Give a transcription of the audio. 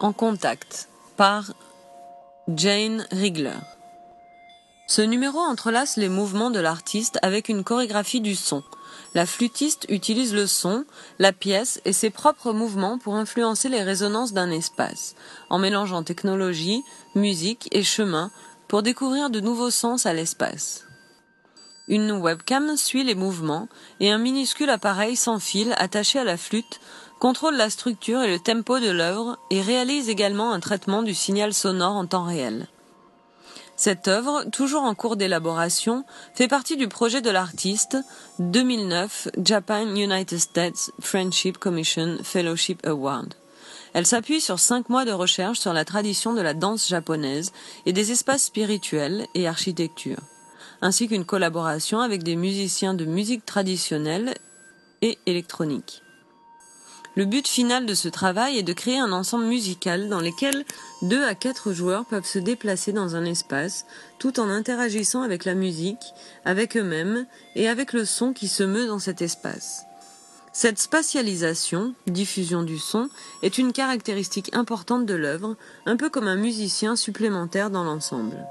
En contact par Jane Rigler. Ce numéro entrelace les mouvements de l'artiste avec une chorégraphie du son. La flûtiste utilise le son, la pièce et ses propres mouvements pour influencer les résonances d'un espace, en mélangeant technologie, musique et chemin pour découvrir de nouveaux sens à l'espace. Une webcam suit les mouvements et un minuscule appareil sans fil attaché à la flûte contrôle la structure et le tempo de l'œuvre et réalise également un traitement du signal sonore en temps réel. Cette œuvre, toujours en cours d'élaboration, fait partie du projet de l'artiste 2009 Japan United States Friendship Commission Fellowship Award. Elle s'appuie sur cinq mois de recherche sur la tradition de la danse japonaise et des espaces spirituels et architecture, ainsi qu'une collaboration avec des musiciens de musique traditionnelle et électronique. Le but final de ce travail est de créer un ensemble musical dans lequel deux à quatre joueurs peuvent se déplacer dans un espace tout en interagissant avec la musique, avec eux-mêmes et avec le son qui se meut dans cet espace. Cette spatialisation, diffusion du son, est une caractéristique importante de l'œuvre, un peu comme un musicien supplémentaire dans l'ensemble.